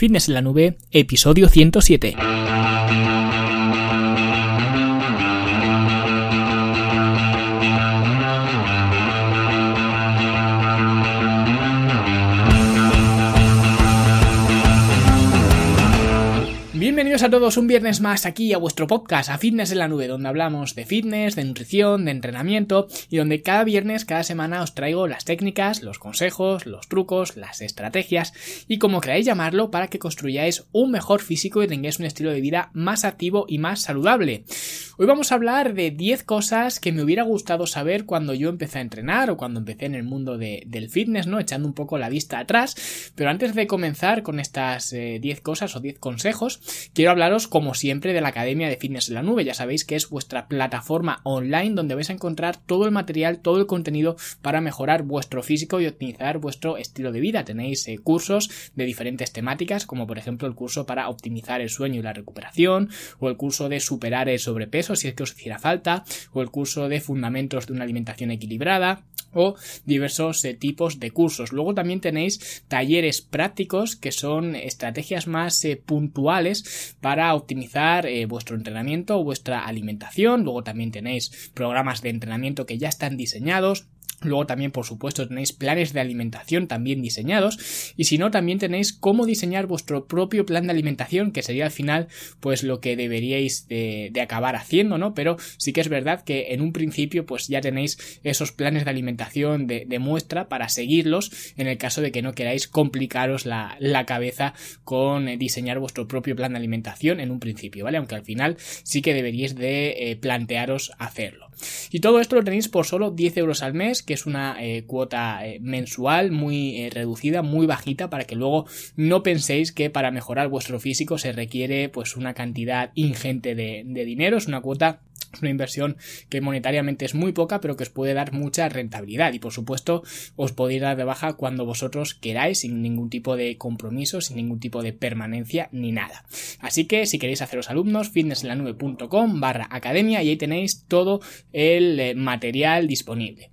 Fitness en la Nube, episodio 107. Bienvenidos a todos un viernes más aquí a vuestro podcast, a Fitness en la Nube, donde hablamos de fitness, de nutrición, de entrenamiento y donde cada viernes, cada semana os traigo las técnicas, los consejos, los trucos, las estrategias y como queráis llamarlo para que construyáis un mejor físico y tengáis un estilo de vida más activo y más saludable. Hoy vamos a hablar de 10 cosas que me hubiera gustado saber cuando yo empecé a entrenar o cuando empecé en el mundo del fitness, ¿no? Echando un poco la vista atrás. Pero antes de comenzar con estas 10 eh, cosas o 10 consejos, quiero hablaros como siempre de la Academia de Fitness en la Nube. Ya sabéis que es vuestra plataforma online donde vais a encontrar todo el material, todo el contenido para mejorar vuestro físico y optimizar vuestro estilo de vida. Tenéis eh, cursos de diferentes temáticas, como por ejemplo el curso para optimizar el sueño y la recuperación, o el curso de superar el sobrepeso si es que os hiciera falta, o el curso de fundamentos de una alimentación equilibrada, o diversos eh, tipos de cursos. Luego también tenéis talleres prácticos que son estrategias más eh, puntuales para optimizar eh, vuestro entrenamiento o vuestra alimentación. Luego también tenéis programas de entrenamiento que ya están diseñados Luego también, por supuesto, tenéis planes de alimentación también diseñados. Y si no, también tenéis cómo diseñar vuestro propio plan de alimentación, que sería al final, pues lo que deberíais de, acabar haciendo, ¿no? Pero sí que es verdad que en un principio, pues ya tenéis esos planes de alimentación de, muestra para seguirlos en el caso de que no queráis complicaros la, cabeza con eh, diseñar vuestro propio plan de alimentación en un principio, ¿vale? Aunque al final sí que deberíais de eh, plantearos hacerlo. Y todo esto lo tenéis por solo 10 euros al mes, que es una eh, cuota eh, mensual muy eh, reducida, muy bajita, para que luego no penséis que para mejorar vuestro físico se requiere pues una cantidad ingente de, de dinero. Es una cuota es una inversión que monetariamente es muy poca, pero que os puede dar mucha rentabilidad. Y por supuesto, os podéis dar de baja cuando vosotros queráis, sin ningún tipo de compromiso, sin ningún tipo de permanencia ni nada. Así que si queréis haceros alumnos, fitnessenlanube.com barra academia y ahí tenéis todo el material disponible.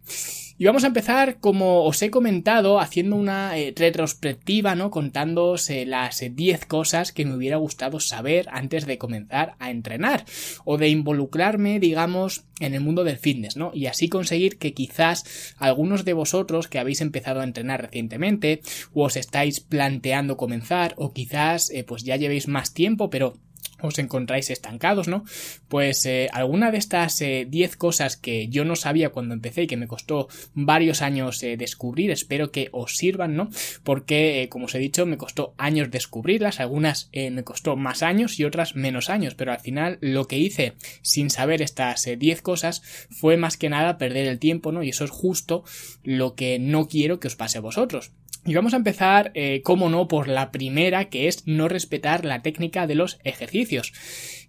Y vamos a empezar, como os he comentado, haciendo una eh, retrospectiva, ¿no? Contándoos eh, las 10 cosas que me hubiera gustado saber antes de comenzar a entrenar. O de involucrarme, digamos, en el mundo del fitness, ¿no? Y así conseguir que quizás algunos de vosotros que habéis empezado a entrenar recientemente, o os estáis planteando comenzar, o quizás, eh, pues ya llevéis más tiempo, pero os encontráis estancados, ¿no? Pues eh, alguna de estas 10 eh, cosas que yo no sabía cuando empecé y que me costó varios años eh, descubrir, espero que os sirvan, ¿no? Porque, como os he dicho, me costó años descubrirlas, algunas me costó más años y otras menos años, pero al final lo que hice sin saber estas 10 cosas fue más que nada perder el tiempo, ¿no? Y eso es justo lo que no quiero que os pase a vosotros. Y vamos a empezar, eh, como no, por la primera, que es no respetar la técnica de los ejercicios.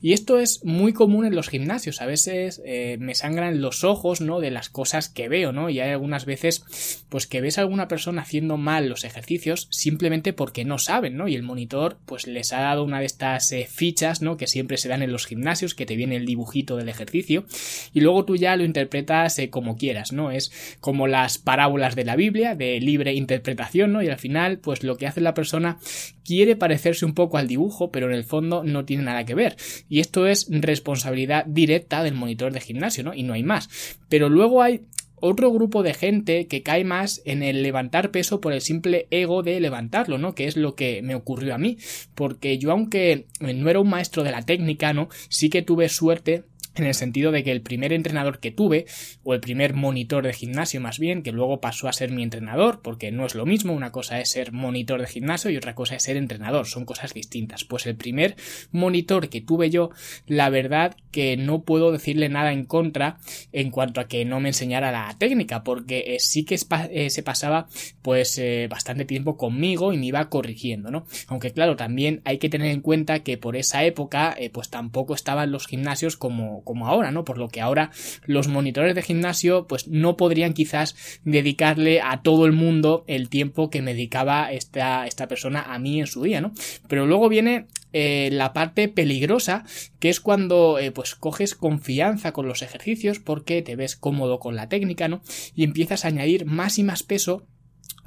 Y esto es muy común en los gimnasios. A veces eh, me sangran los ojos, ¿no? De las cosas que veo, ¿no? Y hay algunas veces, pues que ves a alguna persona haciendo mal los ejercicios simplemente porque no saben, ¿no? Y el monitor, pues les ha dado una de estas eh, fichas, ¿no? Que siempre se dan en los gimnasios, que te viene el dibujito del ejercicio. Y luego tú ya lo interpretas como quieras, ¿no? Es como las parábolas de la Biblia, de libre interpretación y al final, pues lo que hace la persona quiere parecerse un poco al dibujo, pero en el fondo no tiene nada que ver. Y esto es responsabilidad directa del monitor de gimnasio, ¿no? Y no hay más. Pero luego hay otro grupo de gente que cae más en el levantar peso por el simple ego de levantarlo, ¿no? Que es lo que me ocurrió a mí. Porque yo, aunque no era un maestro de la técnica, ¿no? Sí que tuve suerte en el sentido de que el primer entrenador que tuve, o el primer monitor de gimnasio más bien, que luego pasó a ser mi entrenador, porque no es lo mismo, una cosa es ser monitor de gimnasio y otra cosa es ser entrenador, son cosas distintas. Pues el primer monitor que tuve yo, la verdad que no puedo decirle nada en contra en cuanto a que no me enseñara la técnica, porque eh, sí que eh, se pasaba pues eh, bastante tiempo conmigo y me iba corrigiendo, ¿no? Aunque claro, también hay que tener en cuenta que por esa época pues tampoco estaban los gimnasios como como ahora, ¿no? Por lo que ahora los monitores de gimnasio pues no podrían quizás dedicarle a todo el mundo el tiempo que me dedicaba esta, esta persona a mí en su día, ¿no? Pero luego viene eh, la parte peligrosa que es cuando eh, pues coges confianza con los ejercicios porque te ves cómodo con la técnica, ¿no? Y empiezas a añadir más y más peso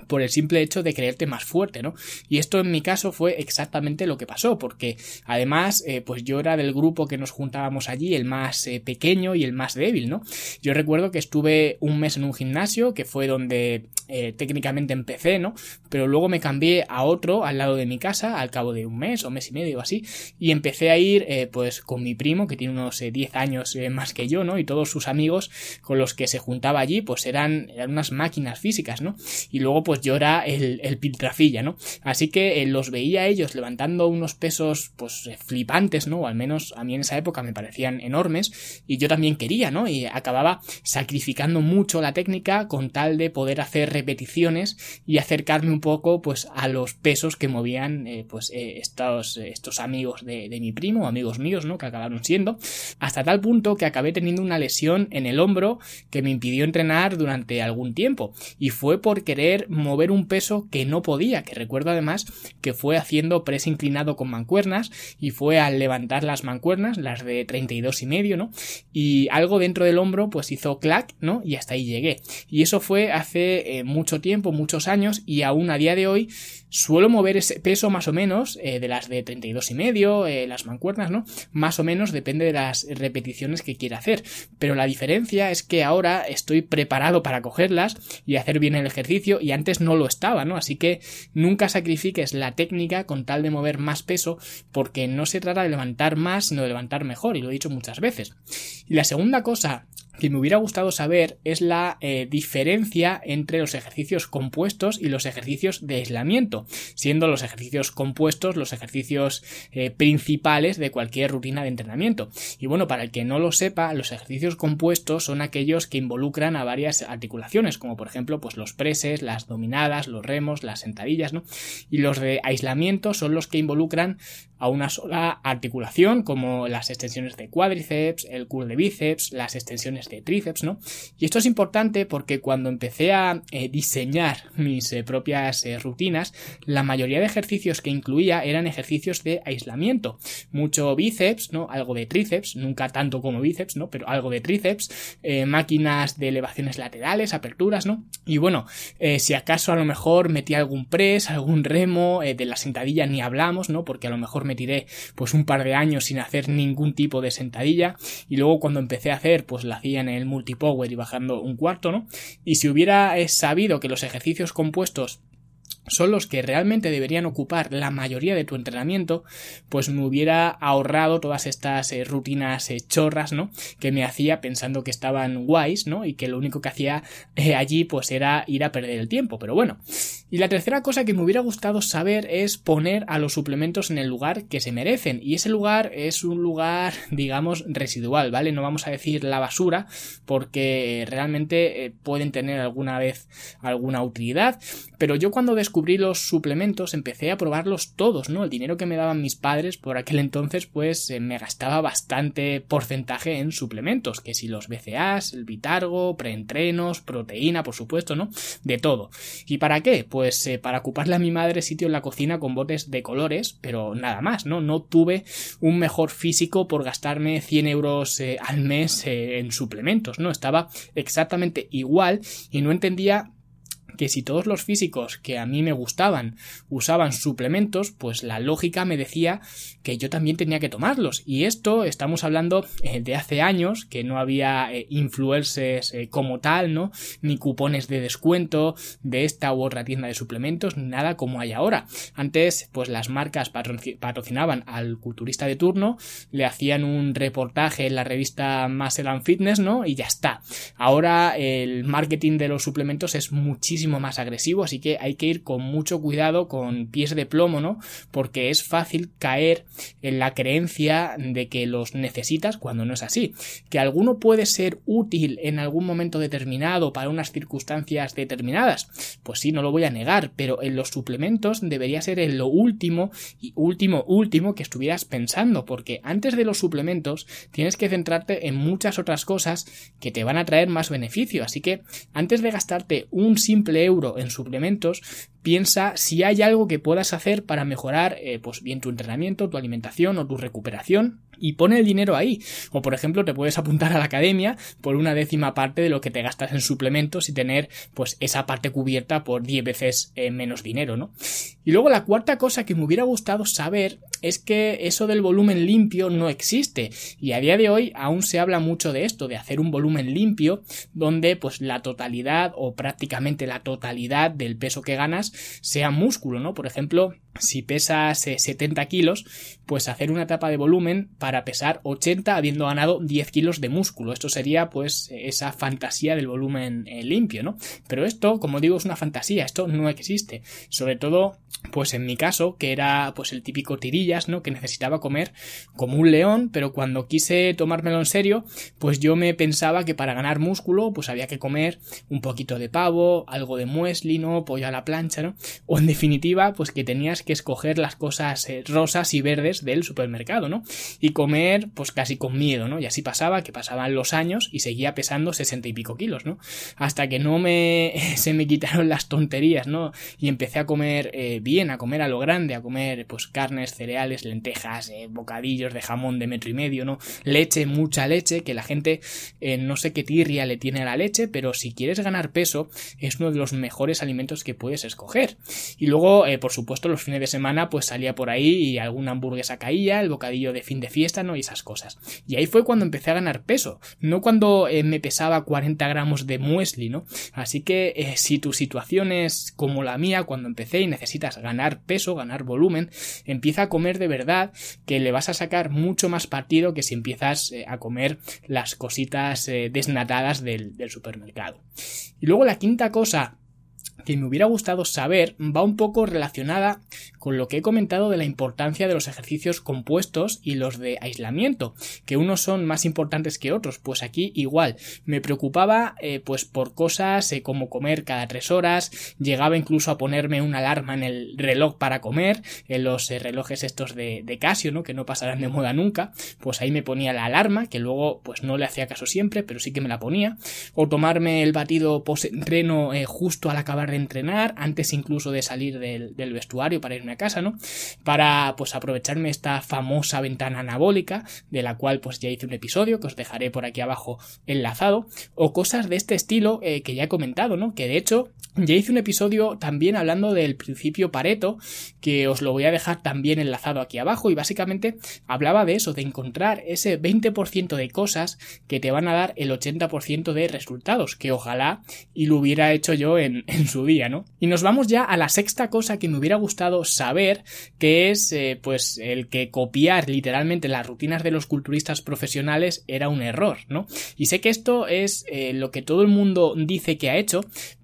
por el simple hecho de creerte más fuerte, ¿no? Y esto en mi caso fue exactamente lo que pasó, porque además, eh, pues yo era del grupo que nos juntábamos allí, el más eh, pequeño y el más débil, ¿no? Yo recuerdo que estuve un mes en un gimnasio, que fue donde eh, técnicamente empecé, ¿no? Pero luego me cambié a otro al lado de mi casa, al cabo de un mes o mes y medio o así, y empecé a ir, pues con mi primo, que tiene unos 10 años más que yo, ¿no? Y todos sus amigos con los que se juntaba allí, pues eran, eran unas máquinas físicas, ¿no? Y luego, pues yo era el, el piltrafilla, ¿no? Así que eh, los veía ellos levantando unos pesos, pues eh, flipantes, ¿no? O al menos a mí en esa época me parecían enormes y yo también quería, ¿no? Y acababa sacrificando mucho la técnica con tal de poder hacer repeticiones y acercarme un poco, pues, a los pesos que movían, eh, pues, estos, estos amigos de, de mi primo, amigos míos, ¿no? Que acabaron siendo, hasta tal punto que acabé teniendo una lesión en el hombro que me impidió entrenar durante algún tiempo y fue por querer mover un peso que no podía, que recuerdo además que fue haciendo press inclinado con mancuernas y fue al levantar las mancuernas, las de 32 y medio, ¿no? Y algo dentro del hombro pues hizo clac, ¿no? Y hasta ahí llegué. Y eso fue hace eh, mucho tiempo, muchos años y aún a día de hoy suelo mover ese peso más o menos eh, de las de 32 y medio, eh, las mancuernas, ¿no? Más o menos depende de las repeticiones que quiera hacer. Pero la diferencia es que ahora estoy preparado para cogerlas y hacer bien el ejercicio y antes no lo estaba, ¿no? Así que nunca sacrifiques la técnica con tal de mover más peso porque no se trata de levantar más sino de levantar mejor y lo he dicho muchas veces. Y la segunda cosa que me hubiera gustado saber es la eh, diferencia entre los ejercicios compuestos y los ejercicios de aislamiento, siendo los ejercicios compuestos los ejercicios eh, principales de cualquier rutina de entrenamiento. Y bueno, para el que no lo sepa, los ejercicios compuestos son aquellos que involucran a varias articulaciones, como por ejemplo pues los preses, las dominadas, los remos, las sentadillas, ¿no? Y los de aislamiento son los que involucran a una sola articulación, como las extensiones de cuádriceps, el curl de bíceps, las extensiones de tríceps, ¿no? Y esto es importante porque cuando empecé a eh, diseñar mis eh, propias eh, rutinas, la mayoría de ejercicios que incluía eran ejercicios de aislamiento. Mucho bíceps, ¿no? Algo de tríceps, nunca tanto como bíceps, ¿no? Pero algo de tríceps, máquinas de elevaciones laterales, aperturas, ¿no? Y bueno, si acaso a lo mejor metí algún press, algún remo, de la sentadilla ni hablamos, ¿no? Porque a lo mejor me tiré pues un par de años sin hacer ningún tipo de sentadilla y luego cuando empecé a hacer pues la en el multipower y bajando un cuarto, ¿no? Y si hubiera eh, sabido que los ejercicios compuestos son los que realmente deberían ocupar la mayoría de tu entrenamiento, pues me hubiera ahorrado todas estas eh, rutinas eh, chorras, ¿no? Que me hacía pensando que estaban guays, ¿no? Y que lo único que hacía eh, allí pues era ir a perder el tiempo, pero bueno. Y la tercera cosa que me hubiera gustado saber es poner a los suplementos en el lugar que se merecen, y ese lugar es un lugar, digamos, residual, ¿vale? No vamos a decir la basura, porque realmente pueden tener alguna vez alguna utilidad, pero yo cuando descubrí los suplementos empecé a probarlos todos, ¿no? El dinero que me daban mis padres por aquel entonces pues eh, me gastaba bastante porcentaje en suplementos, que si los BCAs, el Vitargo, preentrenos, proteína, por supuesto, ¿no? De todo. ¿Y para qué? Pues eh, para ocuparle a mi madre sitio en la cocina con botes de colores, pero nada más, ¿no? No tuve un mejor físico por gastarme 100 euros eh, al mes en suplementos, ¿no? Estaba exactamente igual y no entendía que si todos los físicos que a mí me gustaban usaban suplementos, pues la lógica me decía que yo también tenía que tomarlos. Y esto estamos hablando eh, de hace años, que no había eh, influencers eh, como tal, ¿no? Ni cupones de descuento de esta u otra tienda de suplementos, ni nada como hay ahora. Antes, pues las marcas patrocinaban al culturista de turno, le hacían un reportaje en la revista Muscle and Fitness, ¿no? Y ya está. Ahora el marketing de los suplementos es muchísimo más agresivo, así que hay que ir con mucho cuidado, con pies de plomo, ¿no? Porque es fácil caer en la creencia de que los necesitas cuando no es así. Que alguno puede ser útil en algún momento determinado para unas circunstancias determinadas, pues sí, no lo voy a negar, pero en los suplementos debería ser en lo último y último, último que estuvieras pensando, porque antes de los suplementos tienes que centrarte en muchas otras cosas que te van a traer más beneficio, así que antes de gastarte un simple euro en suplementos, piensa si hay algo que puedas hacer para mejorar eh, pues bien tu entrenamiento, tu alimentación o tu recuperación y pone el dinero ahí. O por ejemplo, te puedes apuntar a la academia por una décima parte de lo que te gastas en suplementos y tener pues esa parte cubierta por 10 veces eh, menos dinero, ¿no? Y luego la cuarta cosa que me hubiera gustado saber es que eso del volumen limpio no existe y a día de hoy aún se habla mucho de esto, de hacer un volumen limpio donde pues la totalidad o prácticamente la totalidad del peso que ganas sea músculo, ¿no? Por ejemplo, si pesas 70 kilos, pues hacer una etapa de volumen para pesar 80 habiendo ganado 10 kilos de músculo. Esto sería pues esa fantasía del volumen eh, limpio, ¿no? Pero esto, como digo, es una fantasía, esto no existe. Sobre todo, pues en mi caso, que era pues el típico tirillas, ¿no? Que necesitaba comer como un león, pero cuando quise tomármelo en serio, pues yo me pensaba que para ganar músculo, pues había que comer un poquito de pavo, algo de muesli, ¿no? Pollo a la plancha, ¿no? O en definitiva, pues que tenías que escoger las cosas eh, rosas y verdes del supermercado, ¿no? Y comer, pues casi con miedo, ¿no? Y así pasaba, que pasaban los años y seguía pesando sesenta y pico kilos, ¿no? Hasta que no me, se me quitaron las tonterías, ¿no? Y empecé a comer eh, bien, a comer a lo grande, a comer, pues carnes, cereales, lentejas, eh, bocadillos de jamón de metro y medio, ¿no? Leche, mucha leche, que la gente no sé qué tirria le tiene a la leche, pero si quieres ganar peso, es uno de los mejores alimentos que puedes escoger. Y luego, por supuesto, los de semana pues salía por ahí y alguna hamburguesa caía, el bocadillo de fin de fiesta, ¿no? Y esas cosas. Y ahí fue cuando empecé a ganar peso, no cuando eh, me pesaba 40 gramos de muesli, ¿no? Así que eh, si tu situación es como la mía cuando empecé y necesitas ganar peso, ganar volumen, empieza a comer de verdad que le vas a sacar mucho más partido que si empiezas eh, a comer las cositas desnatadas del supermercado. Y luego la quinta cosa que me hubiera gustado saber va un poco relacionada con lo que he comentado de la importancia de los ejercicios compuestos y los de aislamiento, que unos son más importantes que otros, pues aquí igual. Me preocupaba eh, pues por cosas eh, como comer cada tres horas, llegaba incluso a ponerme una alarma en el reloj para comer, en los eh, relojes estos de, de, Casio, ¿no? que no pasarán de moda nunca, pues ahí me ponía la alarma, que luego pues no le hacía caso siempre, pero sí que me la ponía, o tomarme el batido post entreno justo al acabar de entrenar, antes incluso de salir del, vestuario para irme casa, ¿no? Para pues aprovecharme esta famosa ventana anabólica, de la cual pues ya hice un episodio que os dejaré por aquí abajo enlazado, o cosas de este estilo eh, que ya he comentado, ¿no? Que de hecho ya hice un episodio también hablando del principio Pareto, que os lo voy a dejar también enlazado aquí abajo, y básicamente hablaba de eso, de encontrar ese 20% de cosas que te van a dar el 80% de resultados, que ojalá y lo hubiera hecho yo en, en su día, ¿no? Y nos vamos ya a la sexta cosa que me hubiera gustado saber, que es eh, pues el que copiar literalmente las rutinas de los culturistas profesionales era un error, ¿no? Y sé que esto es eh, lo que todo el mundo dice que ha hecho,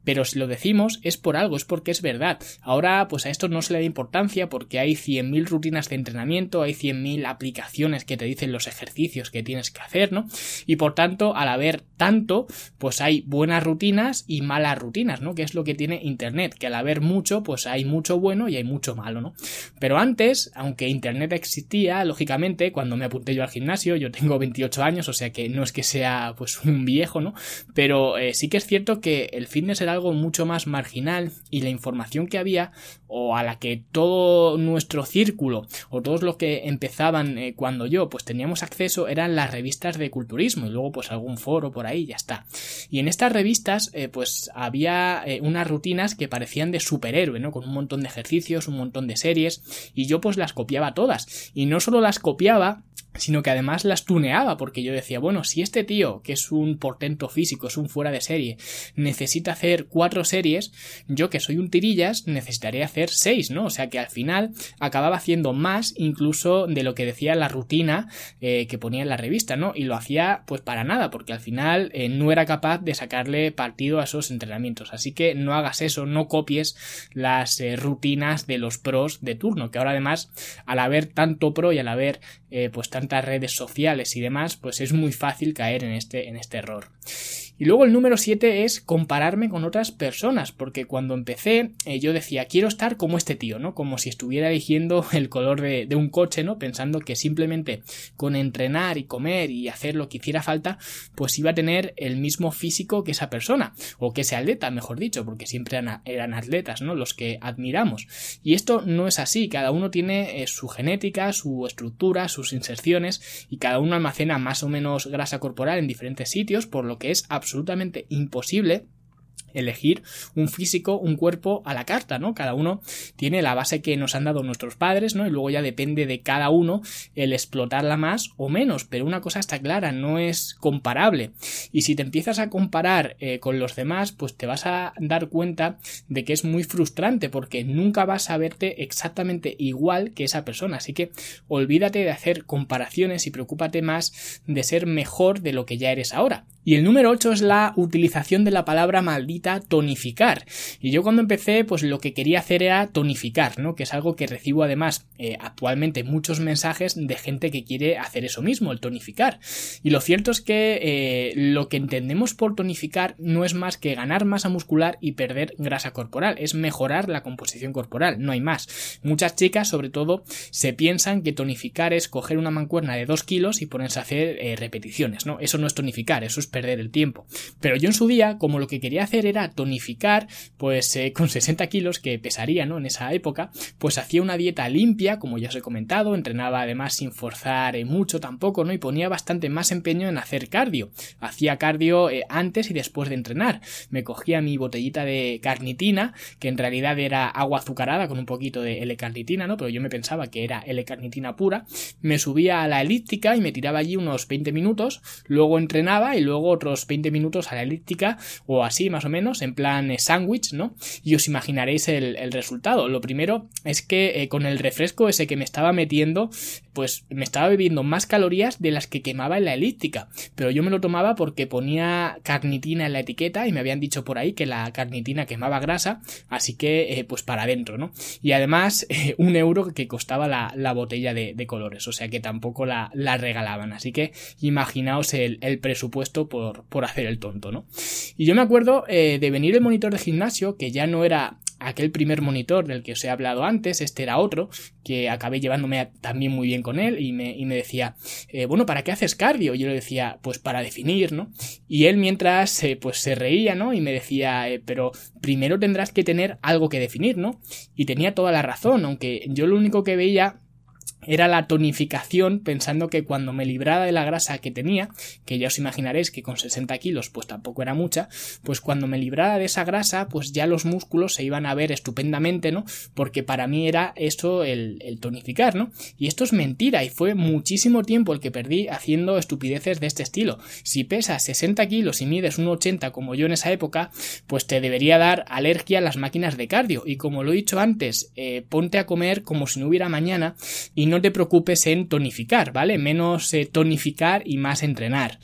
pero si lo decimos es por algo, es porque es verdad. Ahora, pues a esto no se le da importancia porque hay 100.000 rutinas de entrenamiento, hay 100.000 aplicaciones que te dicen los ejercicios que tienes que hacer, ¿no? Y por tanto, al haber tanto, pues hay buenas rutinas y malas rutinas, ¿no? Que es lo que tiene Internet, que al haber mucho, pues hay mucho bueno y hay mucho malo, ¿no? Pero antes, aunque Internet existía, lógicamente, cuando me apunté yo al gimnasio, yo tengo 28 años, o sea que no es que sea pues un viejo, ¿no? Pero eh, sí que es cierto que el fitness era algo mucho más marginal y la información que había o a la que todo nuestro círculo o todos los que empezaban eh, cuando yo pues teníamos acceso eran las revistas de culturismo y luego pues algún foro por ahí ya está. Y en estas revistas eh, pues había eh, unas rutinas que parecían de superhéroe no con un montón de ejercicios un montón de series y yo pues las copiaba todas. Y no solo las copiaba sino que además las tuneaba, porque yo decía, bueno, si este tío, que es un portento físico, es un fuera de serie, necesita hacer cuatro series, yo que soy un tirillas, necesitaría hacer seis, ¿no? O sea que al final acababa haciendo más incluso de lo que decía la rutina eh, que ponía en la revista, ¿no? Y lo hacía pues para nada, porque al final eh, no era capaz de sacarle partido a esos entrenamientos. Así que no hagas eso, no copies las eh, rutinas de los pros de turno, que ahora además, al haber tanto pro y al haber pues redes sociales y demás, pues es muy fácil caer en este, en este error. Y luego el número 7 es compararme con otras personas, porque cuando empecé eh, yo decía, quiero estar como este tío, ¿no? Como si estuviera eligiendo el color de, un coche, ¿no? Pensando que simplemente con entrenar y comer y hacer lo que hiciera falta, pues iba a tener el mismo físico que esa persona, o que ese atleta, mejor dicho, porque siempre eran atletas, ¿no? Los que admiramos. Y esto no es así, cada uno tiene eh, su genética, su estructura, sus inserciones, y cada uno almacena más o menos grasa corporal en diferentes sitios, por lo que es absolutamente imposible elegir un físico, un cuerpo a la carta, ¿no? Cada uno tiene la base que nos han dado nuestros padres, ¿no? Y luego ya depende de cada uno el explotarla más o menos, pero una cosa está clara, no es comparable. Y si te empiezas a comparar eh, con los demás, pues te vas a dar cuenta de que es muy frustrante porque nunca vas a verte exactamente igual que esa persona. Así que olvídate de hacer comparaciones y preocúpate más de ser mejor de lo que ya eres ahora. Y el número 8 es la utilización de la palabra maldita tonificar. Y yo cuando empecé, pues lo que quería hacer era tonificar, ¿no? Que es algo que recibo además eh, actualmente muchos mensajes de gente que quiere hacer eso mismo, el tonificar. Y lo cierto es que eh, lo que entendemos por tonificar no es más que ganar masa muscular y perder grasa corporal, es mejorar la composición corporal, no hay más. Muchas chicas, sobre todo, se piensan que tonificar es coger una mancuerna de 2 kilos y ponerse a hacer eh, repeticiones, ¿no? Eso no es tonificar, eso es perder el tiempo. Pero yo en su día, como lo que quería hacer era tonificar, pues eh, con 60 kilos que pesaría, ¿no? En esa época, pues hacía una dieta limpia, como ya os he comentado, entrenaba además sin forzar eh, mucho tampoco, ¿no? Y ponía bastante más empeño en hacer cardio. Hacía cardio eh, antes y después de entrenar. Me cogía mi botellita de carnitina, que en realidad era agua azucarada con un poquito de L-carnitina, ¿no? Pero yo me pensaba que era L-carnitina pura. Me subía a la elíptica y me tiraba allí unos 20 minutos, luego entrenaba y luego otros 20 minutos a la elíptica o así más o menos, en plan eh, sándwich, ¿no? Y os imaginaréis el, resultado. Lo primero es que eh, con el refresco ese que me estaba metiendo, pues me estaba bebiendo más calorías de las que quemaba en la elíptica. Pero yo me lo tomaba porque ponía carnitina en la etiqueta y me habían dicho por ahí que la carnitina quemaba grasa, así que eh, pues para adentro, ¿no? Y además un euro que costaba la, botella de, colores, o sea que tampoco la, regalaban. Así que imaginaos el, presupuesto por, hacer el tonto, ¿no? Y yo me acuerdo eh, de venir el monitor de gimnasio, que ya no era aquel primer monitor del que os he hablado antes, este era otro, que acabé llevándome también muy bien con él y me, decía, eh, bueno, ¿para qué haces cardio? Y yo le decía, pues para definir, ¿no? Y él mientras, eh, pues se reía, ¿no? Y me decía, pero primero tendrás que tener algo que definir, ¿no? Y tenía toda la razón, aunque yo lo único que veía era la tonificación pensando que cuando me librara de la grasa que tenía, que ya os imaginaréis que con 60 kilos pues tampoco era mucha, pues cuando me librara de esa grasa pues ya los músculos se iban a ver estupendamente, ¿no? Porque para mí era eso el, tonificar, ¿no? Y esto es mentira y fue muchísimo tiempo el que perdí haciendo estupideces de este estilo. Si pesas 60 kilos y mides un 80 como yo en esa época, pues te debería dar alergia a las máquinas de cardio y como lo he dicho antes, eh, ponte a comer como si no hubiera mañana y no te preocupes en tonificar, ¿vale? Menos eh, tonificar y más entrenar.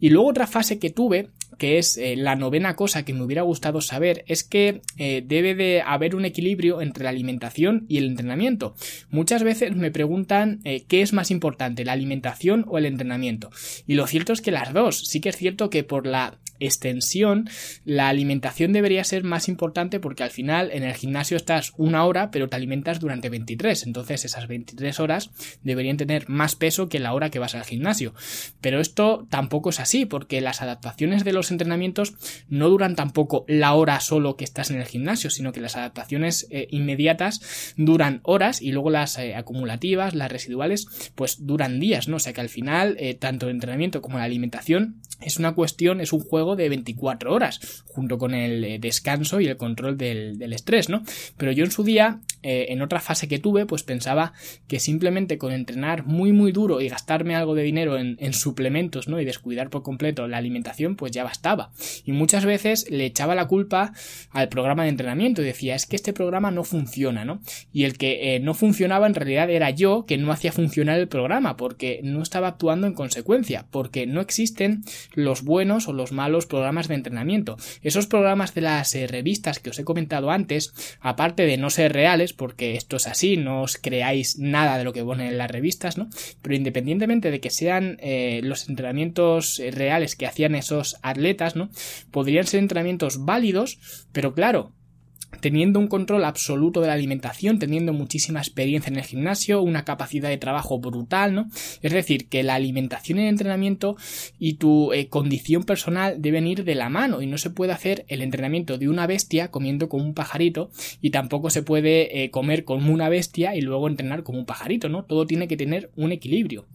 Y luego otra fase que tuve que es eh, la novena cosa que me hubiera gustado saber, es que eh, debe de haber un equilibrio entre la alimentación y el entrenamiento. Muchas veces me preguntan qué es más importante, la alimentación o el entrenamiento. Y lo cierto es que las dos. Sí que es cierto que por la extensión, la alimentación debería ser más importante porque al final en el gimnasio estás una hora, pero te alimentas durante 23. Entonces esas 23 horas deberían tener más peso que la hora que vas al gimnasio. Pero esto tampoco es así porque las adaptaciones de los entrenamientos no duran tampoco la hora solo que estás en el gimnasio, sino que las adaptaciones eh, inmediatas duran horas y luego las eh, acumulativas, las residuales, pues duran días, ¿no? O sea que al final eh, tanto el entrenamiento como la alimentación es una cuestión, es un juego de 24 horas, junto con el descanso y el control del, estrés, ¿no? Pero yo en su día, en otra fase que tuve, pues pensaba que simplemente con entrenar muy muy duro y gastarme algo de dinero en, suplementos, ¿no? Y descuidar por completo la alimentación, pues ya bastaba. Y muchas veces le echaba la culpa al programa de entrenamiento y decía, es que este programa no funciona, ¿no? Y el que eh, no funcionaba en realidad era yo que no hacía funcionar el programa, porque no estaba actuando en consecuencia, porque no existen los buenos o los malos programas de entrenamiento. Esos programas de las eh, revistas que os he comentado antes, aparte de no ser reales, porque esto es así, no os creáis nada de lo que ponen en las revistas, ¿no? Pero independientemente de que sean eh, los entrenamientos reales que hacían esos atletas ¿no? Podrían ser entrenamientos válidos, pero claro, teniendo un control absoluto de la alimentación, teniendo muchísima experiencia en el gimnasio, una capacidad de trabajo brutal, ¿no? Es decir, que la alimentación y el entrenamiento y tu eh, condición personal deben ir de la mano y no se puede hacer el entrenamiento de una bestia comiendo como un pajarito y tampoco se puede eh, comer como una bestia y luego entrenar como un pajarito, ¿no? Todo tiene que tener un equilibrio.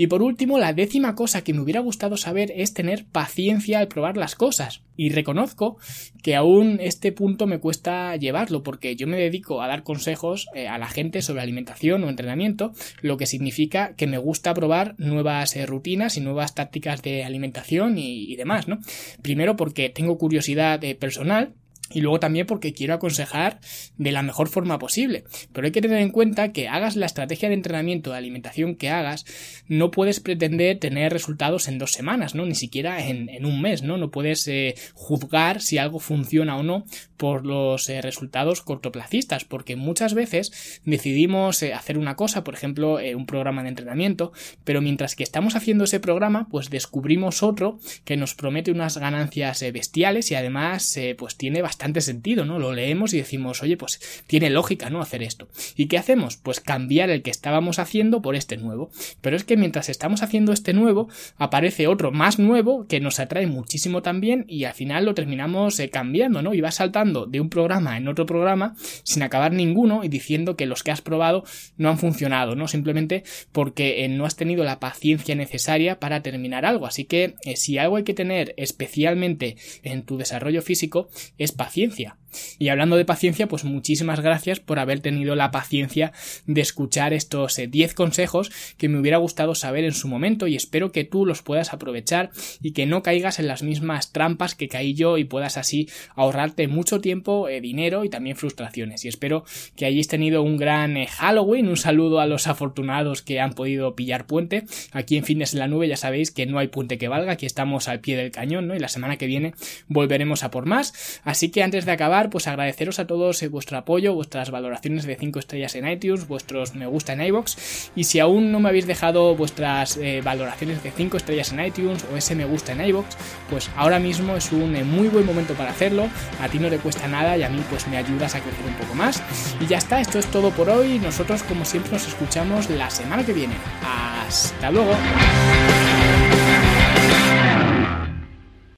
Y por último, la décima cosa que me hubiera gustado saber es tener paciencia al probar las cosas. Y reconozco que aún este punto me cuesta llevarlo porque yo me dedico a dar consejos eh, a la gente sobre alimentación o entrenamiento, lo que significa que me gusta probar nuevas eh, rutinas y nuevas tácticas de alimentación y, demás, ¿no? Primero porque tengo curiosidad eh, personal y luego también porque quiero aconsejar de la mejor forma posible. Pero hay que tener en cuenta que hagas la estrategia de entrenamiento de alimentación que hagas, no puedes pretender tener resultados en dos semanas, ¿no? Ni siquiera en, un mes, ¿no? No puedes eh, juzgar si algo funciona o no por los eh, resultados cortoplacistas, porque muchas veces decidimos eh, hacer una cosa, por ejemplo, un programa de entrenamiento, pero mientras que estamos haciendo ese programa, pues descubrimos otro que nos promete unas ganancias bestiales y además, pues tiene bastante bastante sentido, ¿no? Lo leemos y decimos, oye, pues tiene lógica, ¿no? Hacer esto. ¿Y qué hacemos? Pues cambiar el que estábamos haciendo por este nuevo. Pero es que mientras estamos haciendo este nuevo, aparece otro más nuevo que nos atrae muchísimo también y al final lo terminamos eh, cambiando, ¿no? Y vas saltando de un programa en otro programa sin acabar ninguno y diciendo que los que has probado no han funcionado, ¿no? Simplemente porque eh, no has tenido la paciencia necesaria para terminar algo. Así que eh, si algo hay que tener especialmente en tu desarrollo físico es paciencia paciencia. Y hablando de paciencia, pues muchísimas gracias por haber tenido la paciencia de escuchar estos 10 eh, consejos que me hubiera gustado saber en su momento y espero que tú los puedas aprovechar y que no caigas en las mismas trampas que caí yo y puedas así ahorrarte mucho tiempo, eh, dinero y también frustraciones. Y espero que hayáis tenido un gran eh, Halloween, un saludo a los afortunados que han podido pillar puente. Aquí en Fitness en la Nube ya sabéis que no hay puente que valga, aquí estamos al pie del cañón, ¿no? Y la semana que viene volveremos a por más. Así que antes de acabar pues agradeceros a todos eh, vuestro apoyo, vuestras valoraciones de 5 estrellas en iTunes, vuestros me gusta en iBox. Y si aún no me habéis dejado vuestras eh, valoraciones de 5 estrellas en iTunes o ese me gusta en iBox, pues ahora mismo es un eh, muy buen momento para hacerlo. A ti no te cuesta nada y a mí pues me ayudas a crecer un poco más. Y ya está, esto es todo por hoy. Nosotros como siempre nos escuchamos la semana que viene. Hasta luego.